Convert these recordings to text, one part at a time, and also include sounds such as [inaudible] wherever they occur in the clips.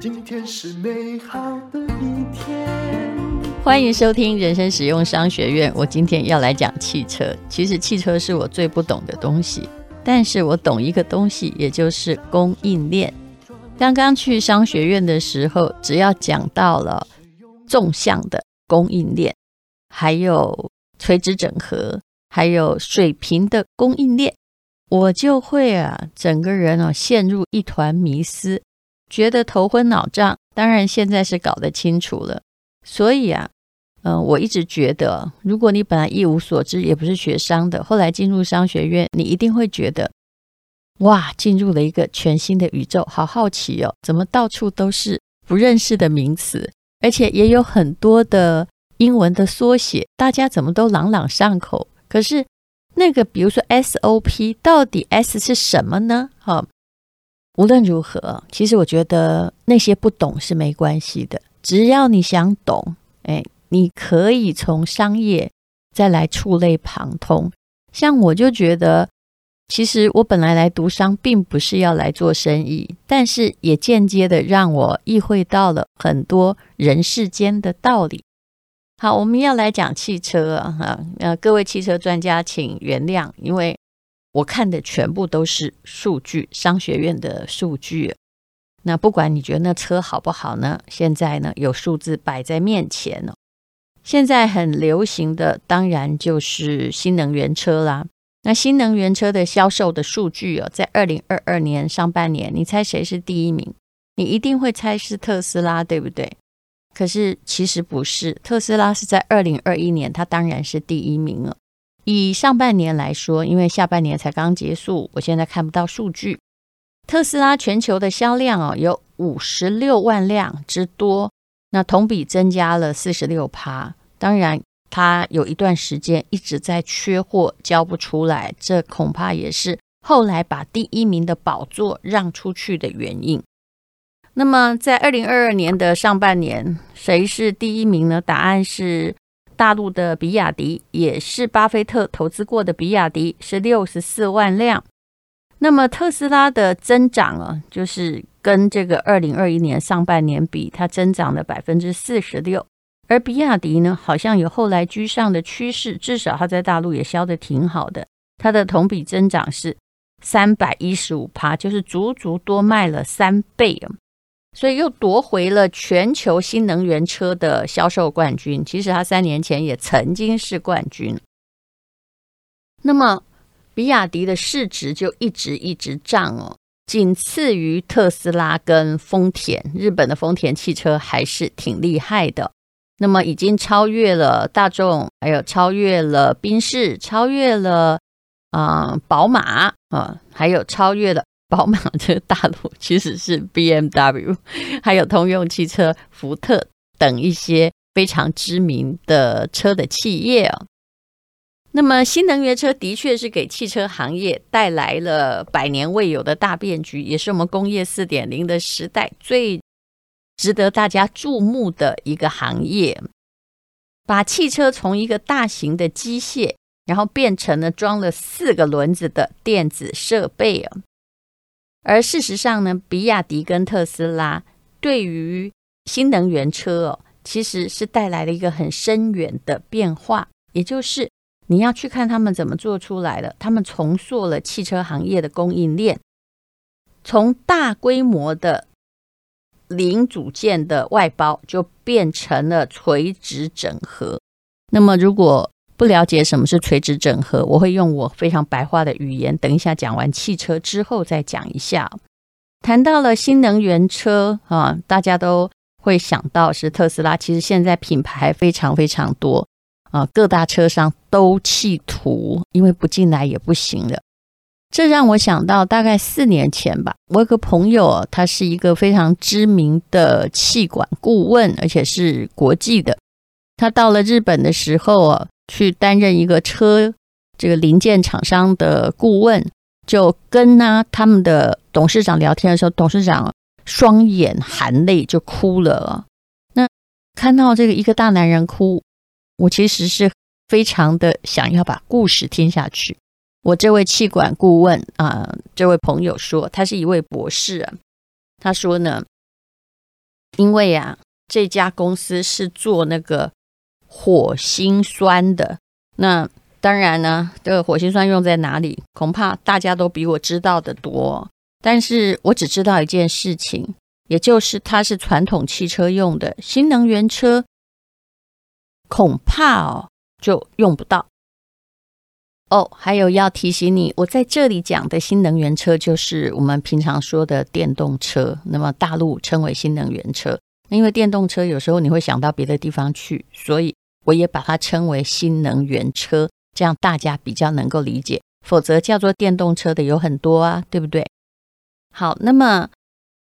今天是美好的一天。欢迎收听人生实用商学院。我今天要来讲汽车。其实汽车是我最不懂的东西，但是我懂一个东西，也就是供应链。刚刚去商学院的时候，只要讲到了纵向的供应链，还有垂直整合，还有水平的供应链，我就会啊，整个人啊陷入一团迷思。觉得头昏脑胀，当然现在是搞得清楚了。所以啊，嗯、我一直觉得，如果你本来一无所知，也不是学商的，后来进入商学院，你一定会觉得，哇，进入了一个全新的宇宙，好好奇哦，怎么到处都是不认识的名词，而且也有很多的英文的缩写，大家怎么都朗朗上口？可是那个，比如说 SOP，到底 S 是什么呢？哈。无论如何，其实我觉得那些不懂是没关系的，只要你想懂，哎，你可以从商业再来触类旁通。像我就觉得，其实我本来来读商，并不是要来做生意，但是也间接的让我意会到了很多人世间的道理。好，我们要来讲汽车啊，呃，各位汽车专家，请原谅，因为。我看的全部都是数据，商学院的数据。那不管你觉得那车好不好呢？现在呢，有数字摆在面前哦。现在很流行的当然就是新能源车啦。那新能源车的销售的数据哦，在二零二二年上半年，你猜谁是第一名？你一定会猜是特斯拉，对不对？可是其实不是，特斯拉是在二零二一年，它当然是第一名了。以上半年来说，因为下半年才刚结束，我现在看不到数据。特斯拉全球的销量哦，有五十六万辆之多，那同比增加了四十六趴。当然，它有一段时间一直在缺货，交不出来，这恐怕也是后来把第一名的宝座让出去的原因。那么，在二零二二年的上半年，谁是第一名呢？答案是。大陆的比亚迪也是巴菲特投资过的比亚迪，是六十四万辆。那么特斯拉的增长啊，就是跟这个二零二一年上半年比，它增长了百分之四十六。而比亚迪呢，好像有后来居上的趋势，至少它在大陆也销得挺好的。它的同比增长是三百一十五趴，就是足足多卖了三倍。所以又夺回了全球新能源车的销售冠军。其实他三年前也曾经是冠军。那么，比亚迪的市值就一直一直涨哦，仅次于特斯拉跟丰田。日本的丰田汽车还是挺厉害的。那么，已经超越了大众，还有超越了宾士，超越了啊、宝马啊、还有超越了。[laughs] 宝马这个大陆其实是 BMW，[laughs] 还有通用汽车、福特等一些非常知名的车的企业哦。那么新能源车的确是给汽车行业带来了百年未有的大变局，也是我们工业四点零的时代最值得大家注目的一个行业，把汽车从一个大型的机械，然后变成了装了四个轮子的电子设备啊。而事实上呢，比亚迪跟特斯拉对于新能源车哦，其实是带来了一个很深远的变化。也就是你要去看他们怎么做出来的，他们重塑了汽车行业的供应链，从大规模的零组件的外包，就变成了垂直整合。那么如果不了解什么是垂直整合，我会用我非常白话的语言，等一下讲完汽车之后再讲一下。谈到了新能源车啊，大家都会想到是特斯拉。其实现在品牌非常非常多啊，各大车商都企图，因为不进来也不行了。这让我想到大概四年前吧，我有个朋友，他是一个非常知名的气管顾问，而且是国际的。他到了日本的时候啊。去担任一个车这个零件厂商的顾问，就跟呢他们的董事长聊天的时候，董事长双眼含泪就哭了。那看到这个一个大男人哭，我其实是非常的想要把故事听下去。我这位气管顾问啊、这位朋友说，他是一位博士。他说呢，因为啊，这家公司是做那个火星酸的。那当然呢，这个火星酸用在哪里，恐怕大家都比我知道的多。但是我只知道一件事情，也就是它是传统汽车用的，新能源车恐怕哦就用不到。哦，还有要提醒你，我在这里讲的新能源车就是我们平常说的电动车，那么大陆称为新能源车。因为电动车有时候你会想到别的地方去，所以我也把它称为新能源车，这样大家比较能够理解。否则叫做电动车的有很多啊，对不对？好，那么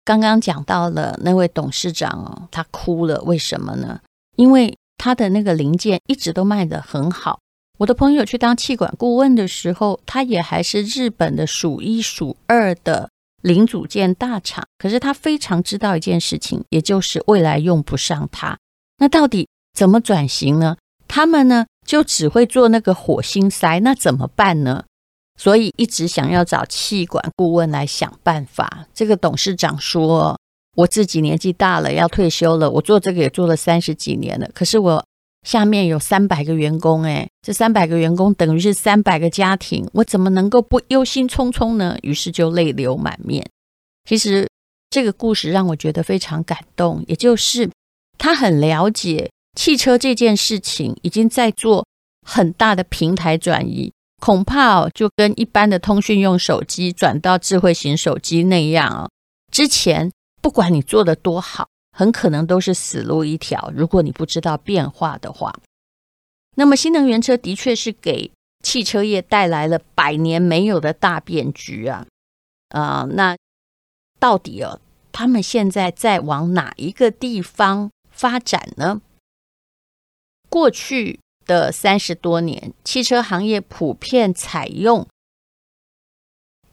刚刚讲到了那位董事长哦，他哭了，为什么呢？因为他的那个零件一直都卖得很好。我的朋友去当气管顾问的时候，他也还是日本的数一数二的零组件大厂。可是他非常知道一件事情，也就是未来用不上它。那到底怎么转型呢？他们呢就只会做那个火星塞，那怎么办呢？所以一直想要找气管顾问来想办法。这个董事长说：“我自己年纪大了，要退休了。我做这个也做了三十几年了。可是我下面有三百个员工，哎，这三百个员工等于是三百个家庭，我怎么能够不忧心忡忡呢？于是就泪流满面。其实这个故事让我觉得非常感动，也就是他很了解汽车这件事情已经在做很大的平台转移。”恐怕哦，就跟一般的通讯用手机转到智慧型手机那样哦。之前不管你做得多好，很可能都是死路一条。如果你不知道变化的话，那么新能源车的确是给汽车业带来了百年没有的大变局啊！啊、那到底哦，他们现在在往哪一个地方发展呢？过去。的三十多年，汽车行业普遍采用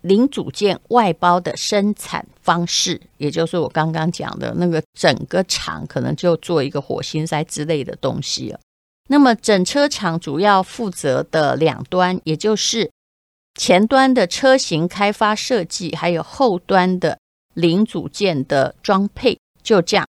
零组件外包的生产方式，也就是我刚刚讲的那个整个厂可能就做一个火星塞之类的东西了。那么整车厂主要负责的两端，也就是前端的车型开发设计，还有后端的零组件的装配，就这样。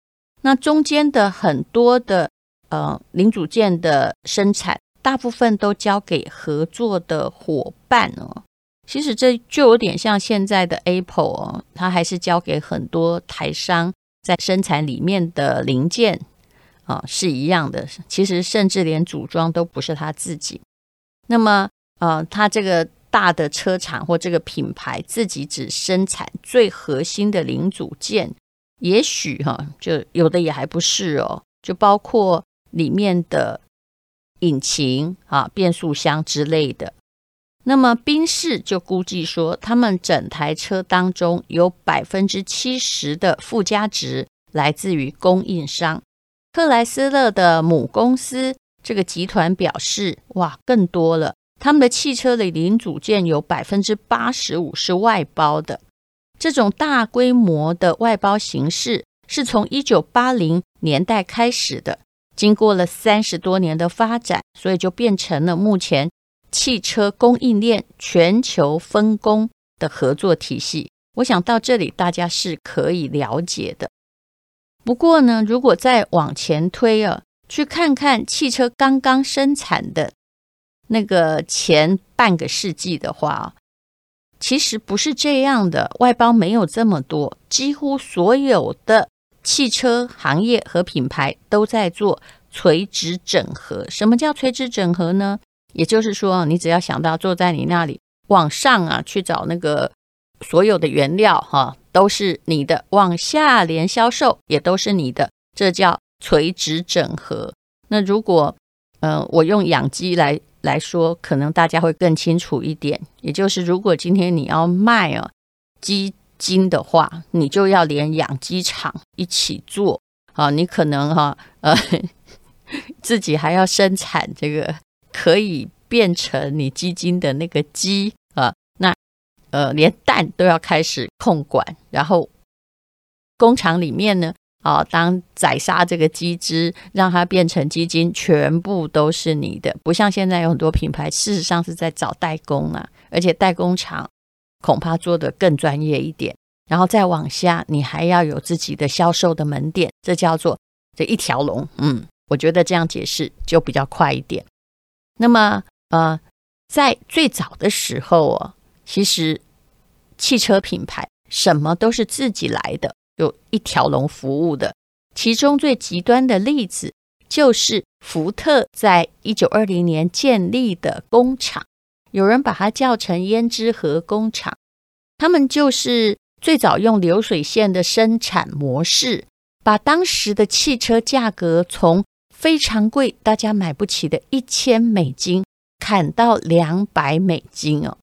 那中间的很多的。呃，零组件的生产大部分都交给合作的伙伴哦。其实这就有点像现在的 Apple 哦，它还是交给很多台商在生产里面的零件啊，是一样的。其实甚至连组装都不是他自己。那么，呃，他这个大的车厂或这个品牌自己只生产最核心的零组件，也许哈，就有的也还不是哦，就包括。里面的引擎啊、变速箱之类的，那么宾士就估计说，他们整台车当中有百分之七十的附加值来自于供应商。克莱斯勒的母公司这个集团表示，哇，更多了，他们的汽车的零组件有百分之八十五是外包的。这种大规模的外包形式是从一九八零年代开始的。经过了三十多年的发展，所以就变成了目前汽车供应链全球分工的合作体系。我想到这里大家是可以了解的。不过呢，如果再往前推啊，去看看汽车刚刚生产的那个前半个世纪的话，其实不是这样的，外包没有这么多，几乎所有的。汽车行业和品牌都在做垂直整合。什么叫垂直整合呢？也就是说，你只要想到坐在你那里，往上啊去找那个所有的原料哈，都是你的；往下连销售也都是你的，这叫垂直整合。那如果呃我用养鸡来来说，可能大家会更清楚一点。也就是如果今天你要卖啊鸡。金的话，你就要连养鸡场一起做啊！你可能哈呃 [laughs] 自己还要生产这个可以变成你基金的那个鸡啊，那呃连蛋都要开始控管，然后工厂里面呢啊，当宰杀这个鸡只，让它变成基金，全部都是你的。不像现在有很多品牌，事实上是在找代工啊，而且代工厂恐怕做得更专业一点。然后再往下，你还要有自己的销售的门店，这叫做这一条龙。嗯，我觉得这样解释就比较快一点。那么，呃，在最早的时候哦，其实汽车品牌什么都是自己来的，有一条龙服务的。其中最极端的例子就是福特在一九二零年建立的工厂，有人把它叫成胭脂盒工厂，他们就是。最早用流水线的生产模式，把当时的汽车价格从非常贵、大家买不起的一千美金砍到两百美金哦，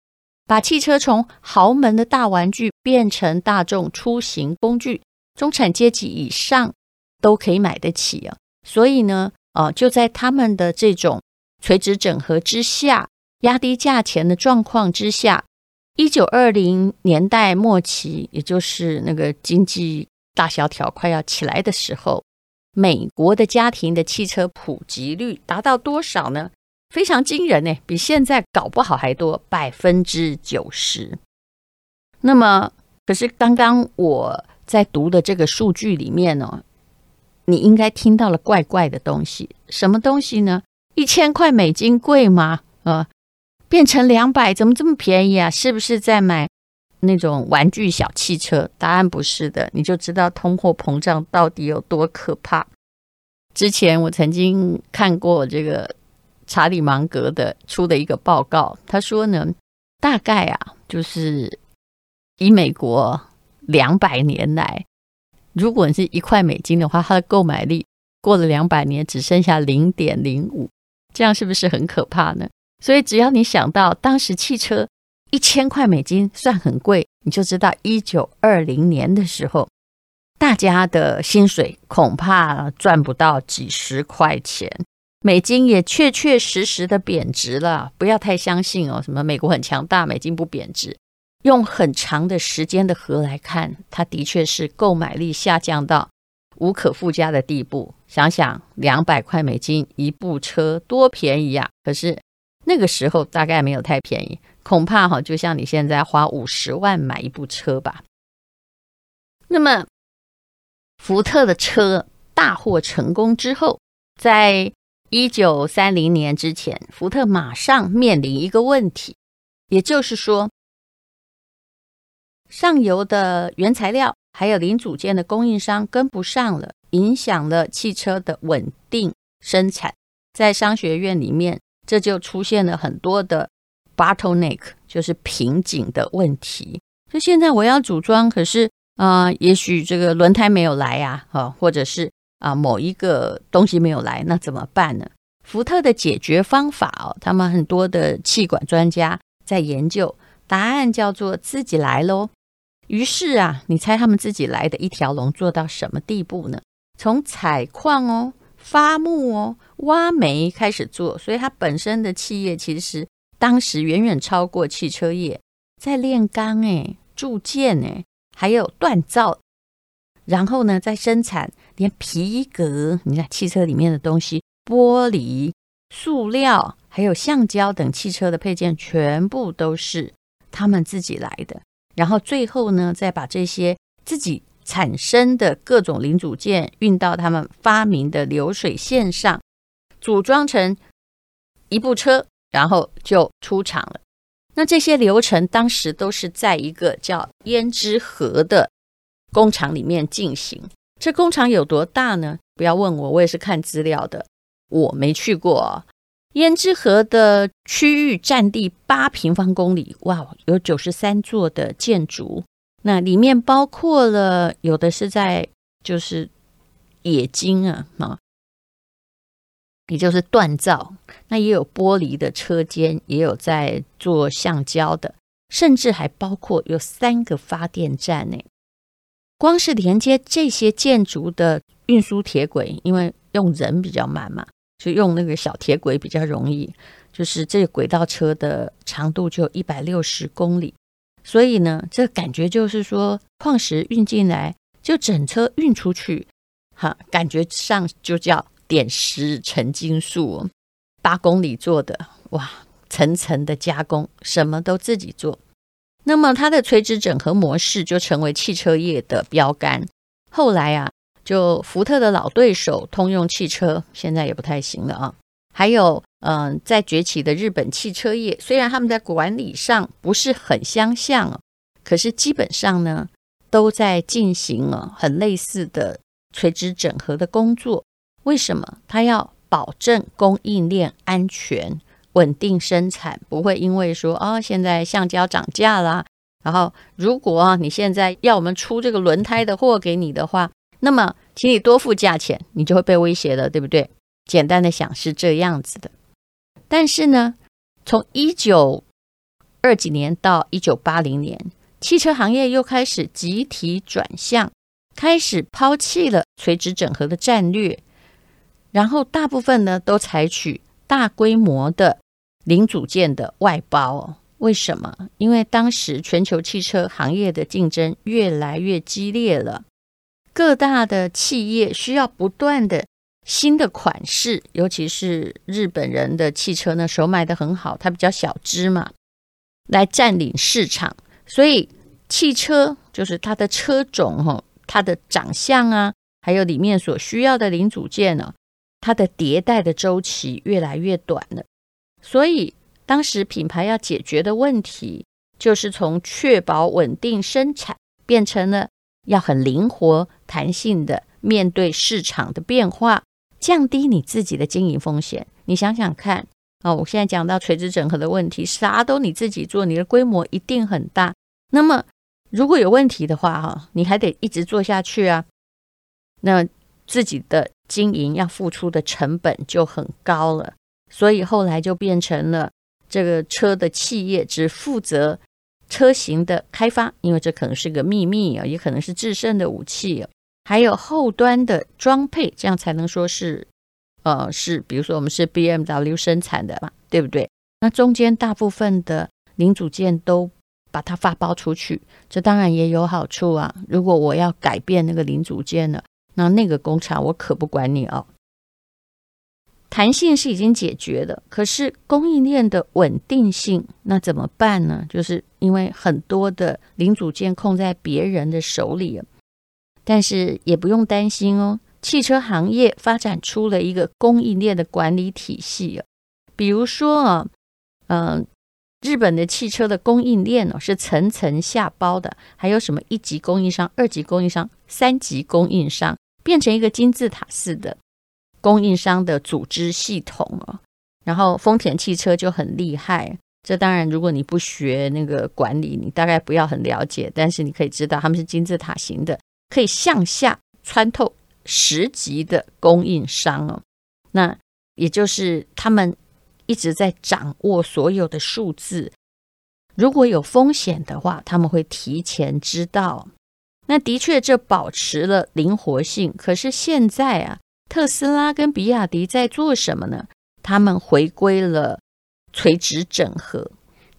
把汽车从豪门的大玩具变成大众出行工具，中产阶级以上都可以买得起啊。所以呢，呃，就在他们的这种垂直整合之下，压低价钱的状况之下。一九二零年代末期，也就是那个经济大萧条快要起来的时候，美国的家庭的汽车普及率达到多少呢？非常惊人呢，比现在搞不好还多，百分之九十。那么，可是刚刚我在读的这个数据里面呢，你应该听到了怪怪的东西，什么东西呢？一千块美金贵吗？啊？变成两百，怎么这么便宜啊？是不是在买那种玩具小汽车？答案不是的，你就知道通货膨胀到底有多可怕。之前我曾经看过这个查理芒格的出的一个报告，他说呢，大概啊，就是以美国两百年来，如果你是一块美金的话，它的购买力过了两百年只剩下零点零五，这样是不是很可怕呢？所以，只要你想到当时汽车一千块美金算很贵，你就知道一九二零年的时候，大家的薪水恐怕赚不到几十块钱，美金也确确实实的贬值了。不要太相信哦，什么美国很强大，美金不贬值。用很长的时间的河来看，它的确是购买力下降到无可复加的地步。想想两百块美金一部车多便宜呀，可是。那个时候大概没有太便宜，恐怕哈，就像你现在花五十万买一部车吧。那么，福特的车大获成功之后，在一九三零年之前，福特马上面临一个问题，也就是说，上游的原材料还有零组件的供应商跟不上了，影响了汽车的稳定生产。在商学院里面。这就出现了很多的 bottleneck，就是瓶颈的问题。就现在我要组装，可是啊、也许这个轮胎没有来呀，啊，或者是啊某一个东西没有来，那怎么办呢？福特的解决方法哦，他们很多的气管专家在研究，答案叫做自己来喽。于是啊，你猜他们自己来的一条龙做到什么地步呢？从采矿哦。发木哦，挖煤开始做，所以它本身的企业其实当时远远超过汽车业，在炼钢诶、铸件诶，还有锻造，然后呢，在生产连皮革，你看汽车里面的东西，玻璃、塑料，还有橡胶等汽车的配件，全部都是他们自己来的。然后最后呢，再把这些自己。产生的各种零组件运到他们发明的流水线上，组装成一部车，然后就出厂了。那这些流程当时都是在一个叫胭脂盒的工厂里面进行。这工厂有多大呢？不要问我，我也是看资料的，我没去过。胭脂盒的区域占地八平方公里，哇，有九十三座的建筑。那里面包括了有的是在就是冶金啊啊，也就是锻造。那也有玻璃的车间，也有在做橡胶的，甚至还包括有三个发电站呢。光是连接这些建筑的运输铁轨，因为用人比较慢嘛，就用那个小铁轨比较容易。就是这个轨道车的长度就一百六十公里。所以呢，这感觉就是说，矿石运进来就整车运出去，哈，感觉上就叫点石成金术，八公里做的哇，层层的加工，什么都自己做。那么它的垂直整合模式就成为汽车业的标杆。后来啊，就福特的老对手通用汽车，现在也不太行了啊。还有嗯、在崛起的日本汽车业，虽然他们在管理上不是很相像，可是基本上呢，都在进行了很类似的垂直整合的工作。为什么？它要保证供应链安全。稳定生产，不会因为说啊、哦，现在橡胶涨价啦，然后如果，你现在要我们出这个轮胎的货给你的话，那么请你多付价钱，你就会被威胁了，对不对？简单的想是这样子的。但是呢，从一九二几年到一九八零年，汽车行业又开始集体转向，开始抛弃了垂直整合的战略，然后大部分呢都采取。大规模的零组件的外包，为什么？因为当时全球汽车行业的竞争越来越激烈了，各大的企业需要不断的新的款式，尤其是日本人的汽车呢，手买的很好，它比较小只嘛，来占领市场。所以汽车就是它的车种哈，它的长相啊，还有里面所需要的零组件呢。它的迭代的周期越来越短了，所以当时品牌要解决的问题，就是从确保稳定生产，变成了要很灵活、弹性的面对市场的变化，降低你自己的经营风险。你想想看啊，我现在讲到垂直整合的问题，啥都你自己做，你的规模一定很大。那么如果有问题的话，哈，你还得一直做下去啊。那自己的。经营要付出的成本就很高了，所以后来就变成了这个车的企业只负责车型的开发，因为这可能是个秘密啊，也可能是制胜的武器。还有后端的装配，这样才能说是，呃，是比如说我们是 BMW 生产的嘛，对不对？那中间大部分的零组件都把它发包出去，这当然也有好处啊。如果我要改变那个零组件呢？那那个工厂我可不管你哦。弹性是已经解决了，可是供应链的稳定性那怎么办呢？就是因为很多的零组件控在别人的手里，但是也不用担心哦。汽车行业发展出了一个供应链的管理体系，比如说啊，嗯，日本的汽车的供应链哦是层层下包的，还有什么一级供应商、二级供应商、三级供应商。变成一个金字塔式的供应商的组织系统哦，然后丰田汽车就很厉害。这当然，如果你不学那个管理，你大概不要很了解。但是你可以知道，他们是金字塔型的，可以向下穿透十级的供应商哦。那也就是他们一直在掌握所有的数字，如果有风险的话，他们会提前知道。那的确，这保持了灵活性。可是现在啊，特斯拉跟比亚迪在做什么呢？他们回归了垂直整合。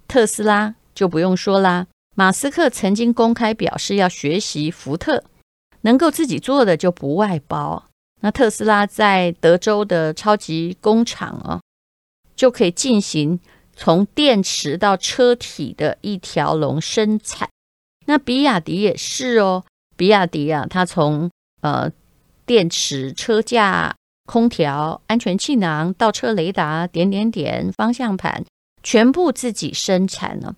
特斯拉就不用说啦，马斯克曾经公开表示要学习福特，能够自己做的就不外包。那特斯拉在德州的超级工厂哦，就可以进行从电池到车体的一条龙生产。那比亚迪也是哦，比亚迪啊，它从呃电池、车架、空调、安全气囊、倒车雷达、点点点、方向盘，全部自己生产了。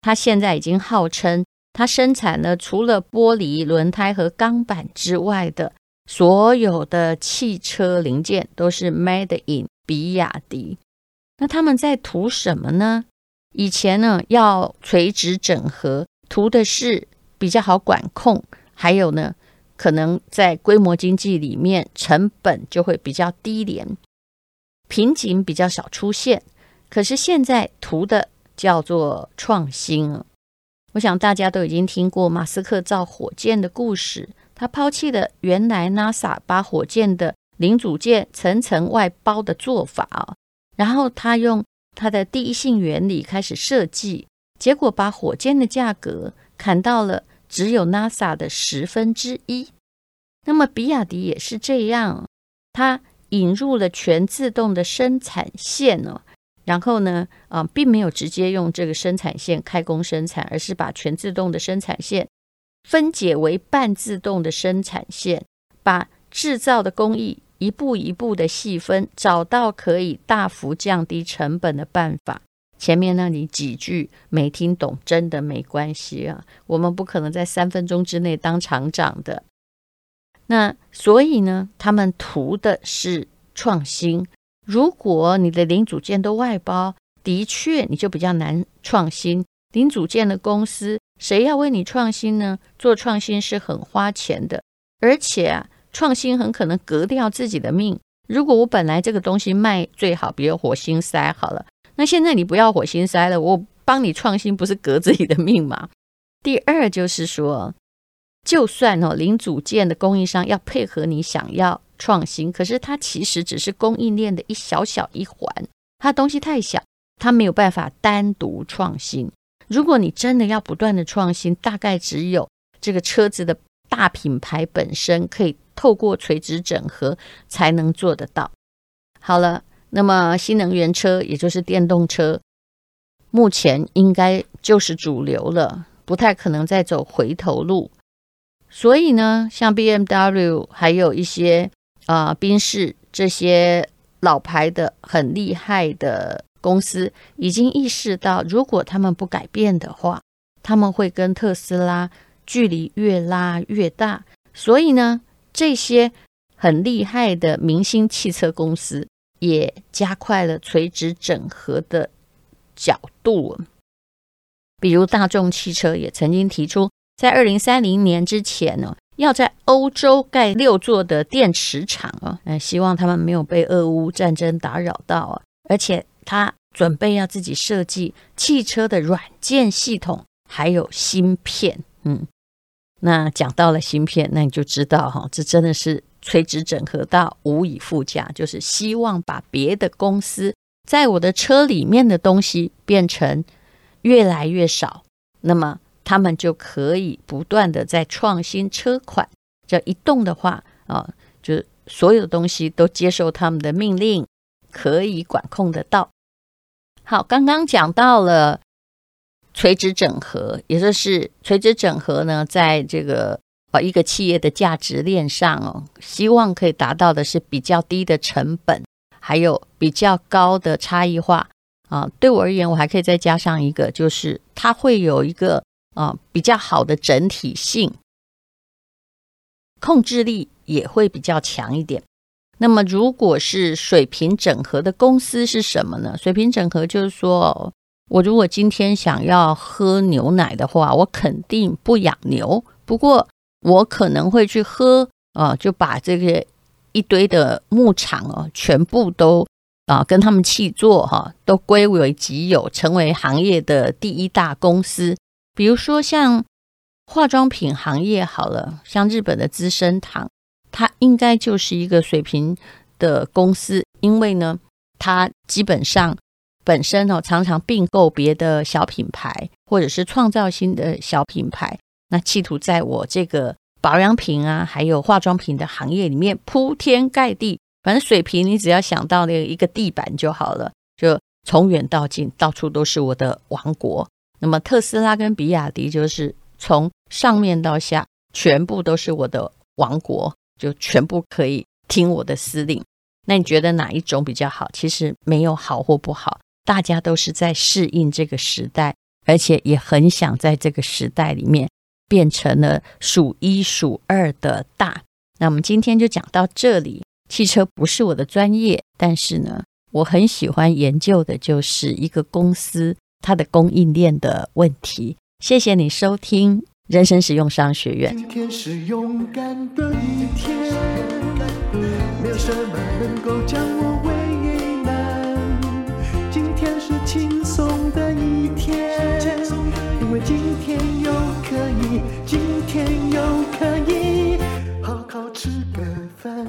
它现在已经号称，它生产了除了玻璃、轮胎和钢板之外的所有的汽车零件都是 Made in 比亚迪。那他们在图什么呢？以前呢，要垂直整合。图的是比较好管控，还有呢，可能在规模经济里面成本就会比较低廉，瓶颈比较少出现。可是现在图的叫做创新！我想大家都已经听过马斯克造火箭的故事，他抛弃了原来 NASA 把火箭的零组件层层外包的做法啊，然后他用他的第一性原理开始设计。结果把火箭的价格砍到了只有 NASA 的十分之一，那么比亚迪也是这样，它引入了全自动的生产线哦，然后呢，啊，并没有直接用这个生产线开工生产，而是把全自动的生产线分解为半自动的生产线，把制造的工艺一步一步的细分，找到可以大幅降低成本的办法。前面那里几句没听懂，真的没关系啊。我们不可能在三分钟之内当厂长的。那所以呢，他们图的是创新。如果你的零组件都外包，的确你就比较难创新。零组件的公司谁要为你创新呢？做创新是很花钱的，而且啊，创新很可能革掉自己的命。如果我本来这个东西卖最好，比如火星塞好了。那现在你不要火星塞了，我帮你创新，不是革自己的命吗？第二就是说，就算哦零组件的供应商要配合你想要创新，可是它其实只是供应链的一小小一环，它东西太小，它没有办法单独创新。如果你真的要不断的创新，大概只有这个车子的大品牌本身可以透过垂直整合才能做得到。好了。那么，新能源车也就是电动车，目前应该就是主流了，不太可能再走回头路。所以呢，像 BMW 还有一些啊，宾士这些老牌的很厉害的公司，已经意识到，如果他们不改变的话，他们会跟特斯拉距离越拉越大。所以呢，这些很厉害的明星汽车公司。也加快了垂直整合的角度，比如大众汽车也曾经提出，在二零三零年之前呢，要在欧洲盖六座的电池厂啊，那希望他们没有被俄乌战争打扰到啊，而且他准备要自己设计汽车的软件系统，还有芯片，嗯，那讲到了芯片，那你就知道哈，这真的是。垂直整合到无以复加，就是希望把别的公司在我的车里面的东西变成越来越少，那么他们就可以不断的在创新车款。这一动的话啊，就所有的东西都接受他们的命令，可以管控得到。好，刚刚讲到了垂直整合，也就是垂直整合呢，在这个啊。一个企业的价值链上哦，希望可以达到的是比较低的成本，还有比较高的差异化啊。对我而言，我还可以再加上一个，就是它会有一个啊比较好的整体性，控制力也会比较强一点。那么，如果是水平整合的公司是什么呢？水平整合就是说，我如果今天想要喝牛奶的话，我肯定不养牛，不过。我可能会去喝啊，就把这个一堆的牧场哦，全部都啊跟他们契作哈，都归为己有，成为行业的第一大公司。比如说像化妆品行业好了，像日本的资生堂，它应该就是一个水平的公司，因为呢，它基本上本身哦常常并购别的小品牌，或者是创造新的小品牌。那企图在我这个保养品啊，还有化妆品的行业里面铺天盖地，反正水平你只要想到那一个地板就好了，就从远到近到处都是我的王国。那么特斯拉跟比亚迪就是从上面到下全部都是我的王国，就全部可以听我的司令。那你觉得哪一种比较好？其实没有好或不好，大家都是在适应这个时代，而且也很想在这个时代里面。变成了数一数二的大。那我们今天就讲到这里。汽车不是我的专业，但是呢，我很喜欢研究的就是一个公司它的供应链的问题。谢谢你收听人生实用商学院。今天是勇敢的一天，没有什么能够将我为难。今天是轻松的一天，因为今天又可以。今天又可以好好吃个饭，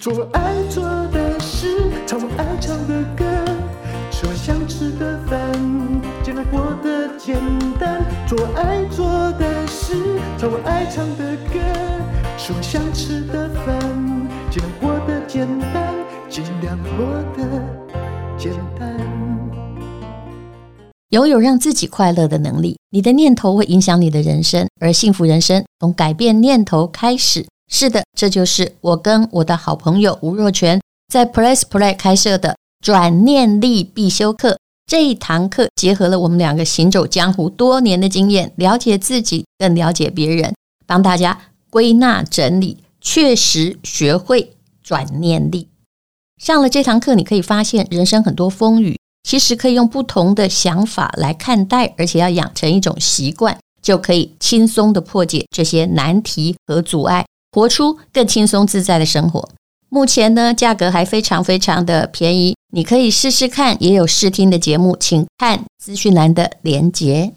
做爱做简单，做爱做的事。唱我爱唱的歌，吃我想吃的饭，尽量过得简单，尽量过得简单。拥有让自己快乐的能力，你的念头会影响你的人生，而幸福人生从改变念头开始。是的，这就是我跟我的好朋友吴若权在 Press Play 开设的转念力必修课。这一堂课结合了我们两个行走江湖多年的经验，了解自己，更了解别人，帮大家归纳整理，确实学会转念力。上了这堂课，你可以发现人生很多风雨。其实可以用不同的想法来看待，而且要养成一种习惯，就可以轻松地破解这些难题和阻碍，活出更轻松自在的生活。目前呢，价格还非常非常的便宜，你可以试试看。也有试听的节目，请看资讯栏的连结。